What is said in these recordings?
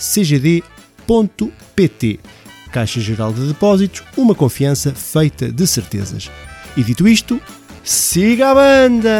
cgd.pt. Caixa Geral de Depósitos, uma confiança feita de certezas. E dito isto, siga a banda!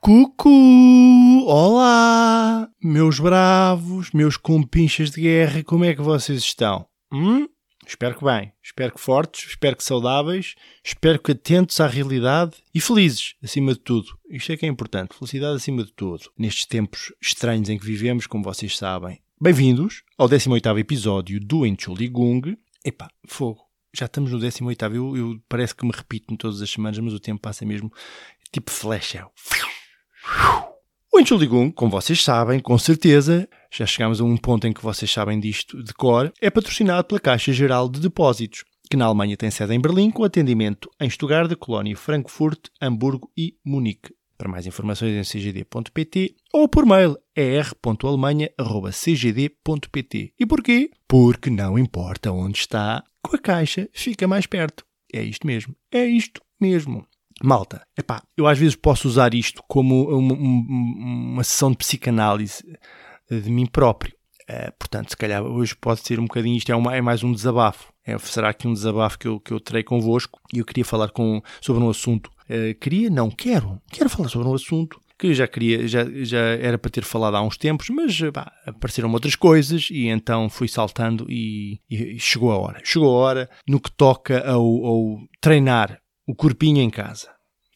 Cucu! Olá! Meus bravos, meus compinchas de guerra, como é que vocês estão? Hum? Espero que bem, espero que fortes, espero que saudáveis, espero que atentos à realidade e felizes, acima de tudo. Isto é que é importante, felicidade acima de tudo. Nestes tempos estranhos em que vivemos, como vocês sabem. Bem-vindos ao 18º episódio do Entschuldigung. Epá, fogo, já estamos no 18º, eu, eu parece que me repito todas as semanas, mas o tempo passa mesmo tipo flecha. O Entschuldigung, como vocês sabem, com certeza, já chegamos a um ponto em que vocês sabem disto de cor, é patrocinado pela Caixa Geral de Depósitos, que na Alemanha tem sede em Berlim, com atendimento em Stuttgart, Colónia, Frankfurt, Hamburgo e Munique. Para mais informações em cgd.pt ou por mail er.alemanha.cgd.pt. E porquê? Porque não importa onde está, com a Caixa fica mais perto. É isto mesmo. É isto mesmo. Malta, epá, eu às vezes posso usar isto como uma, uma, uma sessão de psicanálise de mim próprio. Uh, portanto, se calhar hoje pode ser um bocadinho isto, é, uma, é mais um desabafo. É, será aqui um desabafo que eu, que eu terei convosco e eu queria falar com, sobre um assunto. Uh, queria? Não, quero. Quero falar sobre um assunto que já queria, já, já era para ter falado há uns tempos, mas pá, apareceram outras coisas e então fui saltando e, e, chegou a hora. Chegou a hora no que toca ao, ao treinar o corpinho em casa.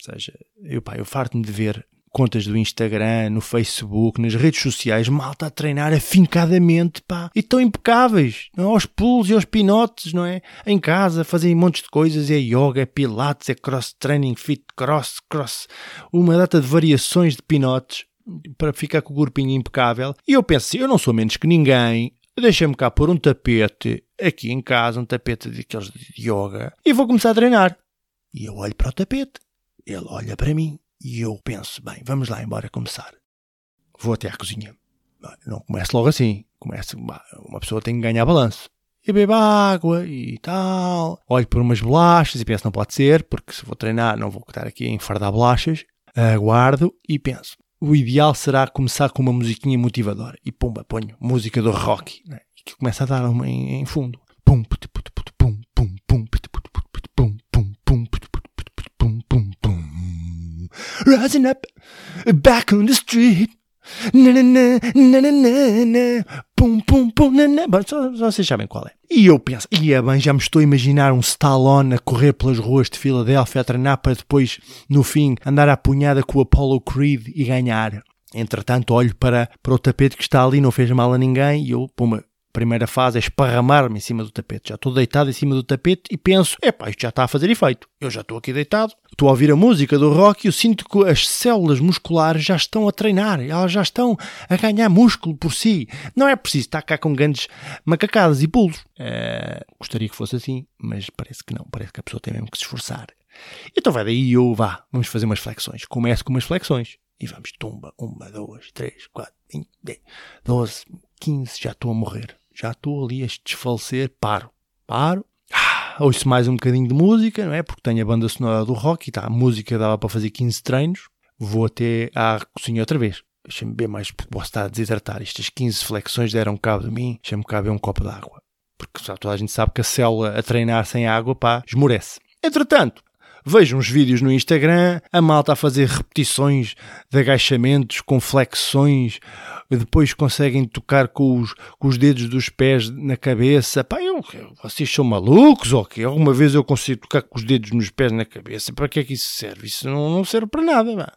Ou seja, eu, pá, eu farto-me de ver contas do Instagram, no Facebook, nas redes sociais, malta a treinar afincadamente, pá, e tão impecáveis, não? É? aos pulos e aos pinotes, não é? Em casa, fazem montes de coisas, é yoga, é pilates, é cross-training, fit cross, cross, uma data de variações de pinotes para ficar com o corpinho impecável. E eu penso eu não sou menos que ninguém, deixa-me cá pôr um tapete aqui em casa, um tapete daqueles de yoga, e vou começar a treinar. E eu olho para o tapete, ele olha para mim e eu penso, bem, vamos lá embora começar. Vou até à cozinha. Não começo logo assim. Começo, uma pessoa tem que ganhar balanço. E bebo água e tal. Olho por umas bolachas e penso, não pode ser, porque se vou treinar não vou estar aqui a enfardar bolachas. Aguardo e penso, o ideal será começar com uma musiquinha motivadora. E pumba, ponho música do rock. Né? Que começa a dar uma em, em fundo. Pum, pum, rising up back on the street. Na, na, na, na, na, na. Pum, pum, pum, na, na. Bom, só, só vocês sabem qual é. E eu penso, ia bem, já me estou a imaginar um Stallone a correr pelas ruas de Filadélfia a treinar para depois, no fim, andar à punhada com o Apollo Creed e ganhar. Entretanto, olho para, para o tapete que está ali, não fez mal a ninguém, e eu, puma, primeira fase é esparramar-me em cima do tapete. Já estou deitado em cima do tapete e penso: epá, isto já está a fazer efeito. Eu já estou aqui deitado, estou a ouvir a música do rock e eu sinto que as células musculares já estão a treinar, elas já estão a ganhar músculo por si. Não é preciso estar cá com grandes macacadas e pulos. Uh, gostaria que fosse assim, mas parece que não. Parece que a pessoa tem mesmo que se esforçar. Então vai daí eu, vá, vamos fazer umas flexões. Começo com umas flexões. E vamos, tumba, uma, duas, três, quatro, cinco, dez, doze, quinze, já estou a morrer já estou ali a desfalecer, paro, paro, ah, ouço mais um bocadinho de música, não é? Porque tenho a banda sonora do rock e tá, a música dava para fazer 15 treinos, vou até à cozinha outra vez. Deixa-me beber mais, porque posso estar a desidratar. Estas 15 flexões deram cabo de mim, deixa-me cá beber um copo de água. Porque sabe, toda a gente sabe que a célula a treinar sem água, pá, esmorece. Entretanto, vejo uns vídeos no Instagram, a malta a fazer repetições de agachamentos com flexões, depois conseguem tocar com os, com os dedos dos pés na cabeça. Pá, eu, vocês são malucos ou quê? Alguma vez eu consigo tocar com os dedos nos pés na cabeça? Para que é que isso serve? Isso não, não serve para nada, pá.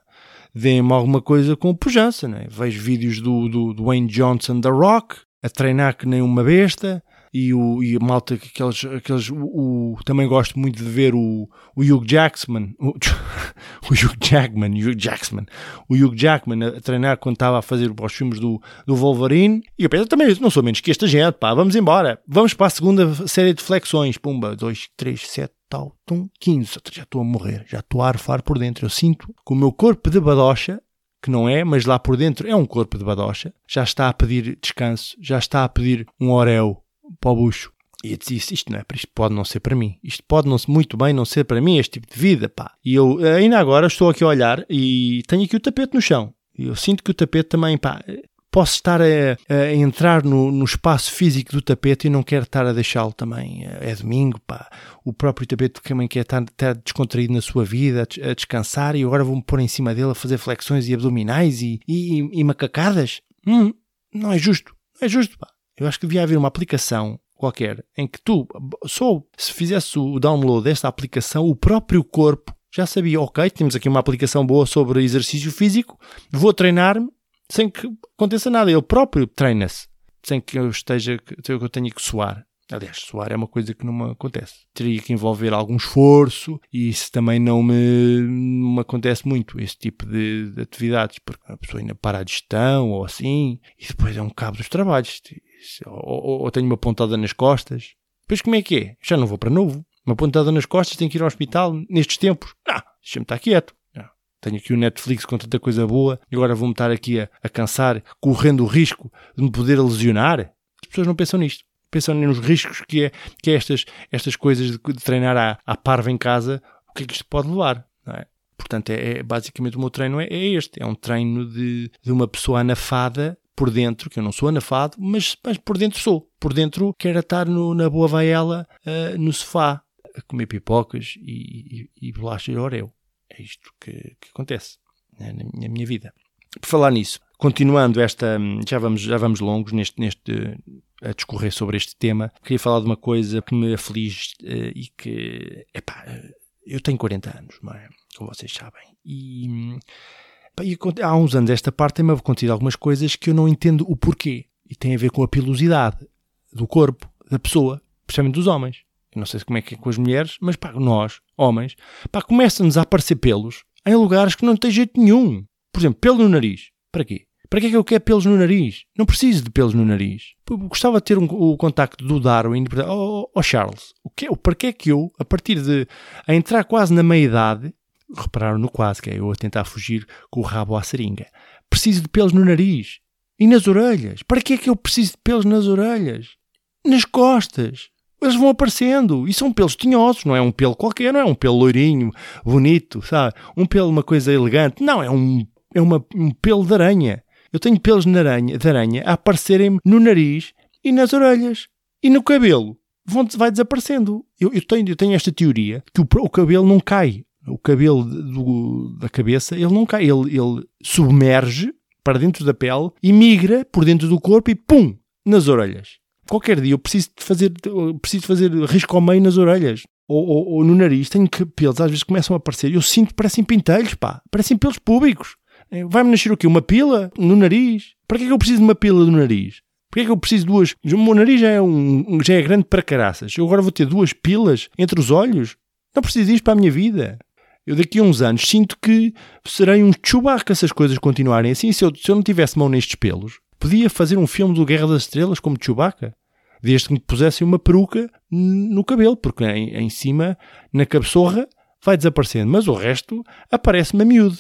Deem-me alguma coisa com pujança, né? Vejo vídeos do, do, do Wayne Johnson da Rock, a treinar que nem uma besta e, o, e a malta, aqueles, aqueles o, o, também gosto muito de ver o, o Hugh Jackman, o, o Hugh Jackman, Hugh Jackman, o Hugh Jackman a, treinar quando estava a fazer os filmes do, do Wolverine, e eu penso também, não sou menos que esta gente, pá, vamos embora, vamos para a segunda série de flexões, pumba, 2, 3, 7, tal, tum, 15, já estou a morrer, já estou a arfar por dentro, eu sinto que o meu corpo de badocha que não é, mas lá por dentro é um corpo de badocha, já está a pedir descanso, já está a pedir um orel para o bucho. E eu disse, isto não é para isto pode não ser para mim. Isto pode não, muito bem não ser para mim, este tipo de vida, pá. E eu ainda agora estou aqui a olhar e tenho aqui o tapete no chão. Eu sinto que o tapete também, pá, posso estar a, a entrar no, no, espaço físico do tapete e não quero estar a deixá-lo também. É domingo, pá. O próprio tapete também quer estar, estar descontraído na sua vida, a, descansar, e agora vou-me pôr em cima dele a fazer flexões e abdominais e, e, e macacadas. Hum, não é justo. Não é justo, pá. Eu acho que devia haver uma aplicação qualquer em que tu, só se fizesse o download desta aplicação, o próprio corpo já sabia, ok, temos aqui uma aplicação boa sobre exercício físico, vou treinar-me sem que aconteça nada. Ele próprio treina-se, sem que eu esteja, que eu tenha que suar. Aliás, suar é uma coisa que não me acontece. Teria que envolver algum esforço e isso também não me, não me acontece muito, esse tipo de, de, atividades, porque a pessoa ainda para a digestão ou assim, e depois é um cabo dos trabalhos ou, ou tenho uma pontada nas costas. Depois como é que é? Já não vou para novo. Uma pontada nas costas, tenho que ir ao hospital nestes tempos. Não, deixa-me estar quieto. Não. Tenho aqui o Netflix com tanta coisa boa e agora vou-me estar aqui a, a cansar, correndo o risco de me poder lesionar. As pessoas não pensam nisto. Pensam nos riscos que é, que é estas, estas coisas de, de treinar à, à parva em casa, o que é que isto pode levar. É? Portanto, é, é, basicamente o meu treino é, é, este. É um treino de, de uma pessoa anafada por dentro, que eu não sou anafado, mas, mas por dentro sou. Por dentro quero estar no, na boa vaela, uh, no sofá, a comer pipocas e, e, e bolachas de oreo. É isto que, que acontece né, na, minha, na minha vida. Por falar nisso, continuando esta, já vamos, já vamos longos neste, neste a discorrer sobre este tema, queria falar de uma coisa que me aflige uh, e que, epá, eu tenho 40 anos, não é? como vocês sabem, e e há uns anos esta parte tem-me acontecido algumas coisas que eu não entendo o porquê. E tem a ver com a pilosidade do corpo da pessoa, especialmente dos homens. Eu não sei como é que é com as mulheres, mas pá, nós, homens, pá, começam-nos a aparecer pelos em lugares que não tem jeito nenhum. Por exemplo, pelo no nariz. Para quê? Para que é que eu quero pelos no nariz? Não preciso de pelos no nariz. Gostava de ter um, o contacto do Darwin. Oh, oh Charles, o que, para que é que eu, a partir de a entrar quase na meia-idade, repararam no quase, que é eu a tentar fugir com o rabo à seringa. Preciso de pelos no nariz e nas orelhas. Para que é que eu preciso de pelos nas orelhas? Nas costas. Eles vão aparecendo e são pelos tinhosos, não é um pelo qualquer, não é um pelo loirinho, bonito, sabe? Um pelo, uma coisa elegante. Não, é um, é uma, um pelo de aranha. Eu tenho pelos de aranha, de aranha a aparecerem no nariz e nas orelhas. E no cabelo. Vão, vai desaparecendo. Eu, eu, tenho, eu tenho esta teoria que o, o cabelo não cai o cabelo do, da cabeça, ele não cai, ele, ele submerge para dentro da pele e migra por dentro do corpo e pum, nas orelhas. Qualquer dia eu preciso de fazer, preciso fazer risco ao meio nas orelhas. Ou, ou, ou, no nariz, tenho que pelos, às vezes começam a aparecer. Eu sinto que parecem pintelhos, pá. Parecem pelos públicos. É, vai-me nascer o quê? Uma pila no nariz? Para que é que eu preciso de uma pila no nariz? Para que é que eu preciso de duas? O meu nariz já é, um, já é grande para caraças. Eu agora vou ter duas pilas entre os olhos? Não preciso disto para a minha vida. Eu daqui a uns anos sinto que serei um Chewbacca se as coisas continuarem assim. Se eu, se eu não tivesse mão nestes pelos, podia fazer um filme do Guerra das Estrelas como Chewbacca. Desde que me pusessem uma peruca no cabelo, porque em, em cima, na cabeçorra, vai desaparecendo. Mas o resto aparece-me a miúdo.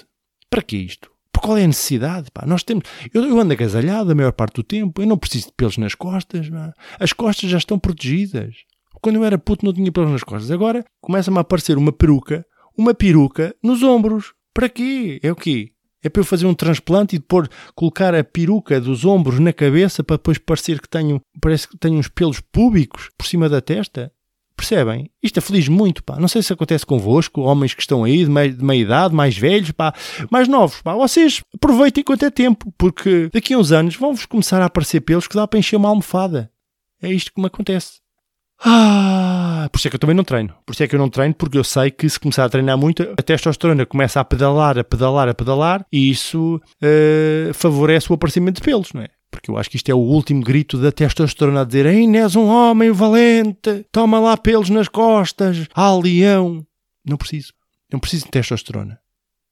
Para que isto? Por qual é a necessidade? Pá? Nós temos... eu, eu ando agasalhado a maior parte do tempo. Eu não preciso de pelos nas costas. Pá. As costas já estão protegidas. Quando eu era puto não tinha pelos nas costas. Agora começa-me a aparecer uma peruca uma peruca nos ombros. Para quê? É o quê? É para eu fazer um transplante e depois colocar a peruca dos ombros na cabeça para depois parecer que tenho, parece que tenho uns pelos púbicos por cima da testa? Percebem? Isto aflige muito, pá. Não sei se acontece convosco, homens que estão aí de meia, de meia idade, mais velhos, pá, mais novos, pá. Vocês aproveitem enquanto é tempo, porque daqui a uns anos vão-vos começar a aparecer pelos que dá para encher uma almofada. É isto que me acontece. Ah, por isso é que eu também não treino. Por isso é que eu não treino, porque eu sei que se começar a treinar muito, a testosterona começa a pedalar, a pedalar, a pedalar, e isso uh, favorece o aparecimento de pelos, não é? Porque eu acho que isto é o último grito da testosterona a dizer Ainda és um homem valente, toma lá pelos nas costas, ah, leão. Não preciso. Não preciso de testosterona.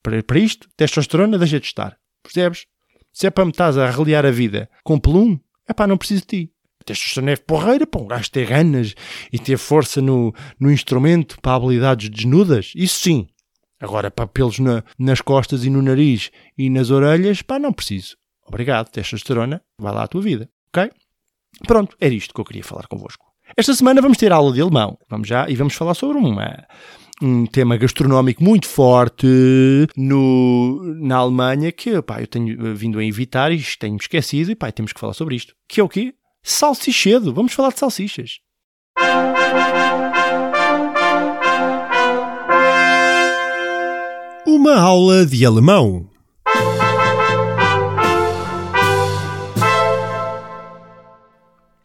Para, para isto, testosterona deixa de estar. Percebes? Se é para me estás a reliar a vida com pelum, é pá, não preciso de ti. Testosterona é porreira para um gajo ter ganas e ter força no, no instrumento para habilidades desnudas. Isso sim. Agora, para pelos na, nas costas e no nariz e nas orelhas, pá, não preciso. Obrigado, testosterona, vai lá a tua vida, ok? Pronto, era isto que eu queria falar convosco. Esta semana vamos ter aula de alemão. Vamos já e vamos falar sobre uma, um tema gastronómico muito forte no, na Alemanha que pá, eu tenho vindo a evitar e tenho esquecido e pá, temos que falar sobre isto. Que é o quê? Salsichedo. Vamos falar de salsichas. Uma aula de alemão.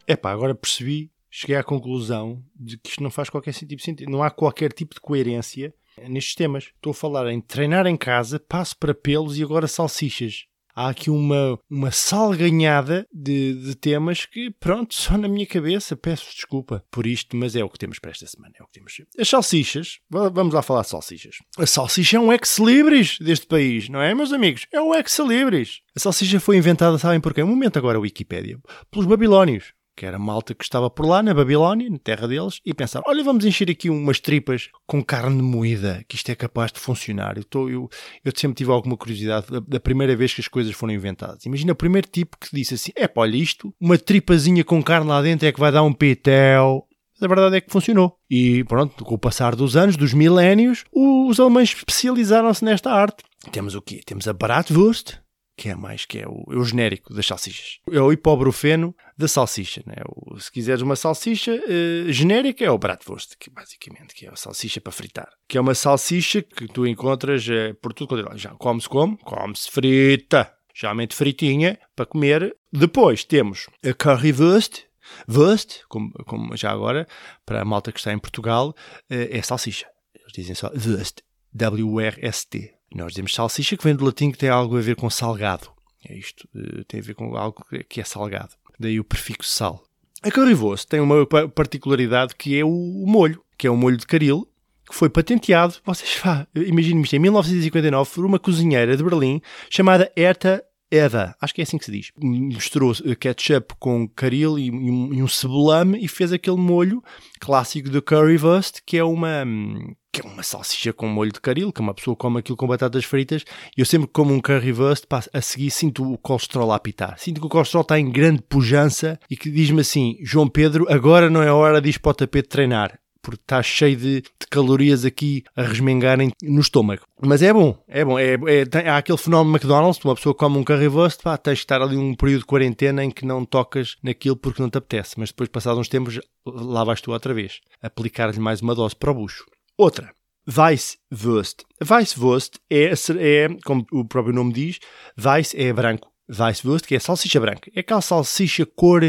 Epá, agora percebi, cheguei à conclusão de que isto não faz qualquer tipo sentido. Não há qualquer tipo de coerência nestes temas. Estou a falar em treinar em casa, passo para pelos e agora salsichas. Há aqui uma, uma salganhada de, de temas que, pronto, só na minha cabeça. Peço desculpa por isto, mas é o que temos para esta semana. É o que temos. As salsichas, vamos lá falar de salsichas. A salsicha é um ex-libris deste país, não é, meus amigos? É um ex-libris. A salsicha foi inventada, sabem porquê? Um momento agora, a Wikipédia. Pelos babilónios que era malta que estava por lá, na Babilónia, na terra deles, e pensaram: olha, vamos encher aqui umas tripas com carne moída, que isto é capaz de funcionar. Eu, tô, eu, eu sempre tive alguma curiosidade da, da, primeira vez que as coisas foram inventadas. Imagina o primeiro tipo que disse assim: é olha, isto, uma tripazinha com carne lá dentro é que vai dar um pitel. Mas a verdade é que funcionou. E pronto, com o passar dos anos, dos milénios, os alemães especializaram-se nesta arte. Temos o quê? Temos a Bratwurst, que é mais que é o, é o genérico das salsichas. É o hipobrufeno da salsicha. Né? O, se quiseres uma salsicha uh, genérica, é o Bratwurst, que basicamente que é a salsicha para fritar. Que é uma salsicha que tu encontras uh, por tudo quanto é Já come-se como? Come-se frita. Geralmente fritinha para comer. Depois temos a currywurst. Wurst, como, como já agora, para a malta que está em Portugal, uh, é salsicha. Eles dizem só Wurst. W-R-S-T. Nós dizemos salsicha, que vem do latim que tem algo a ver com salgado. É isto, eh, tem a ver com algo que é salgado. Daí o prefixo sal. A currywurst tem uma particularidade que é o molho, que é um molho de caril, que foi patenteado, vocês imaginem-me isto, em 1959 por uma cozinheira de Berlim chamada Herta Eda, acho que é assim que se diz. Misturou ketchup com caril e, um, e um cebolame e fez aquele molho clássico do currywurst, que é uma que é uma salsicha com molho de caril, que uma pessoa come aquilo com batatas fritas, e eu sempre como um currywurst, a seguir sinto o colesterol a apitar. Sinto que o colesterol está em grande pujança e que diz-me assim, João Pedro, agora não é hora de ir para o tapete treinar porque está cheio de, de, calorias aqui a resmengarem no estômago. Mas é bom, é bom. É, é, tem, há aquele fenómeno McDonald's, uma pessoa come um currywurst, pá, tens de estar ali um período de quarentena em que não tocas naquilo porque não te apetece. Mas depois, passados uns tempos, lá vais tu outra vez. Aplicar-lhe mais uma dose para o bucho. Outra. Weisswurst. Weisswurst é, é, como o próprio nome diz, Weiss é branco. Weisswurst, que é salsicha branca. É aquela salsicha cor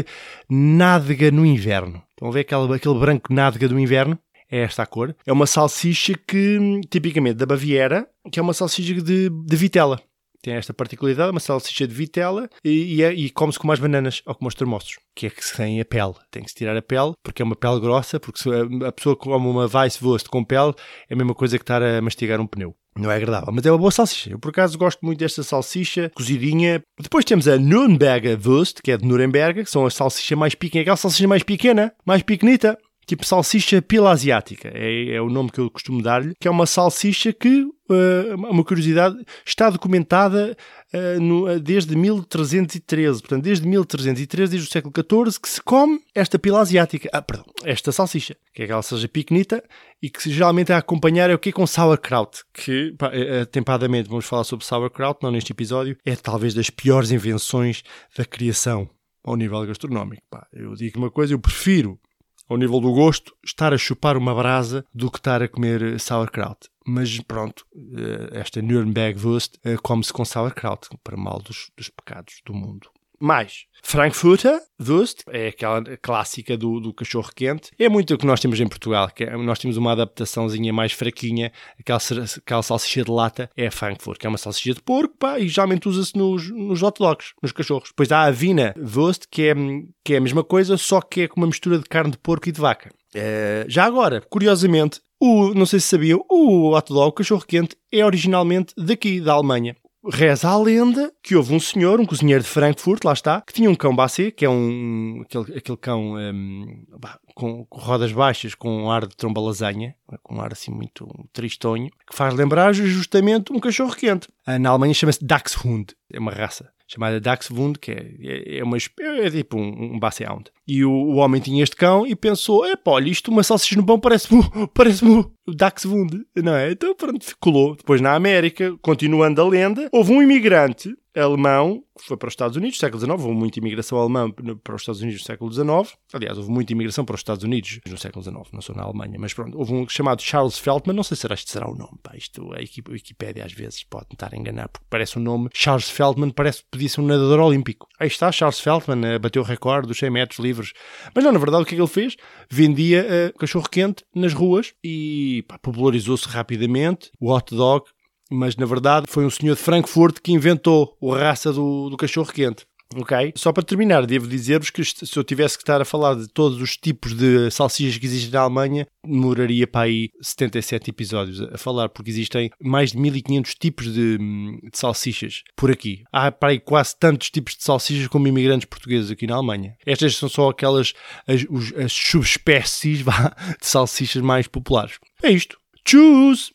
nádega no inverno. Estão a ver aquele, aquele branco nádega do inverno? É esta a cor. É uma salsicha que, tipicamente da Baviera, que é uma salsicha de, de vitela tem esta particularidade, uma salsicha de vitela e, e, é, e come-se com mais bananas ou com os termossos, que é que se tem a pele. Tem que se tirar a pele, porque é uma pele grossa, porque se a pessoa come uma Weisswurst com pele, é a mesma coisa que estar a mastigar um pneu. Não é agradável, mas é uma boa salsicha. Eu, por acaso, gosto muito desta salsicha cozidinha. Depois temos a Nürnberger Wurst, que é de Nuremberg, que são a salsicha mais pequena, aquela salsicha mais pequena, mais pequenita tipo salsicha pila asiática, é, é o nome que eu costumo dar-lhe, que é uma salsicha que, uh, uma curiosidade, está documentada uh, no, desde 1313, portanto, desde 1313, desde o século XIV, que se come esta pila asiática, ah, perdão, esta salsicha, que é aquela salsicha pequenita e que geralmente é a acompanhar é o que com sauerkraut, que, pá, atempadamente vamos falar sobre sauerkraut, não neste episódio, é talvez das piores invenções da criação ao nível gastronómico. Pá, eu digo uma coisa, eu prefiro ao nível do gosto, estar a chupar uma brasa do que estar a comer sauerkraut. Mas pronto, eh, esta Nürnberg Wurst eh, come-se com sauerkraut, para mal dos, dos pecados do mundo. Mais, Frankfurter Wurst, é aquela clássica do, do cachorro quente. É muito o que nós temos em Portugal, que é, nós temos uma adaptaçãozinha mais fraquinha, aquela, aquela salsicha de lata, é a Frankfurt, que é uma salsicha de porco, pá, e geralmente usa-se nos, nos hot dogs, nos cachorros. Depois há a Vina Wurst, que é, que é a mesma coisa, só que é com uma mistura de carne de porco e de vaca. Uh, já agora, curiosamente, o, não sei se sabiam, o hot dog, o cachorro quente, é originalmente daqui, da Alemanha. Reza a lenda que houve um senhor, um cozinheiro de Frankfurt, lá está, que tinha um cão Bassé, que é um, aquele, aquele cão um, com, com, rodas baixas, com um ar de tromba lasanha, com um ar assim muito tristonho, que faz lembrar justamente um cachorro quente. Na Alemanha chama-se Dachshund, é uma raça chamada Dachshund, que é, é, é, uma, é tipo um, um Bassehound. E o, o, homem tinha este cão e pensou: é pá, olha, isto uma salsicha no pão parece-me parece o Dachshund, não é? Então pronto, colou. Depois na América, continuando a lenda, houve um imigrante alemão que foi para os Estados Unidos século XIX. Houve muita imigração alemã para os Estados Unidos no século XIX. Aliás, houve muita imigração para os Estados Unidos no século XIX, não sou na Alemanha, mas pronto. Houve um chamado Charles Feldman, não sei se este será o nome. Pá, isto, a Wikipédia às vezes pode a enganar, porque parece um nome. Charles Feldman parece que podia ser um nadador olímpico. Aí está, Charles Feldman uh, bateu o recorde dos 100 metros livres. Mas não, na verdade, o que é que ele fez? Vendia uh, cachorro quente nas ruas e popularizou-se rapidamente. O hot dog mas na verdade foi um senhor de Frankfurt que inventou a raça do, do cachorro quente. Ok? Só para terminar, devo dizer-vos que se eu tivesse que estar a falar de todos os tipos de salsichas que existem na Alemanha, demoraria para aí 77 episódios a falar, porque existem mais de 1500 tipos de, de salsichas por aqui. Há para aí quase tantos tipos de salsichas como imigrantes portugueses aqui na Alemanha. Estas são só aquelas, as, as subespécies de salsichas mais populares. É isto. Tchus!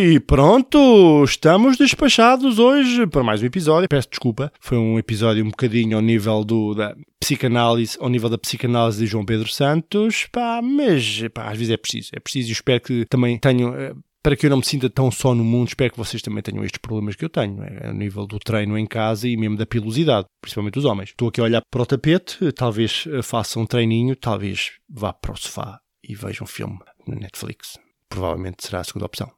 E pronto, estamos despachados hoje para mais um episódio. Peço desculpa, foi um episódio um bocadinho ao nível do, da psicanálise, ao nível da psicanálise de João Pedro Santos, pá, mas pá, às vezes é preciso, é preciso e espero que também tenham eh, para que eu não me sinta tão só no mundo, espero que vocês também tenham estes problemas que eu tenho, é, a nível do treino em casa e mesmo da pilosidade, principalmente os homens. Estou aqui a olhar para o tapete, talvez eh, faça um treininho, talvez vá para o sofá e veja um filme na Netflix. Provavelmente será a segunda opção.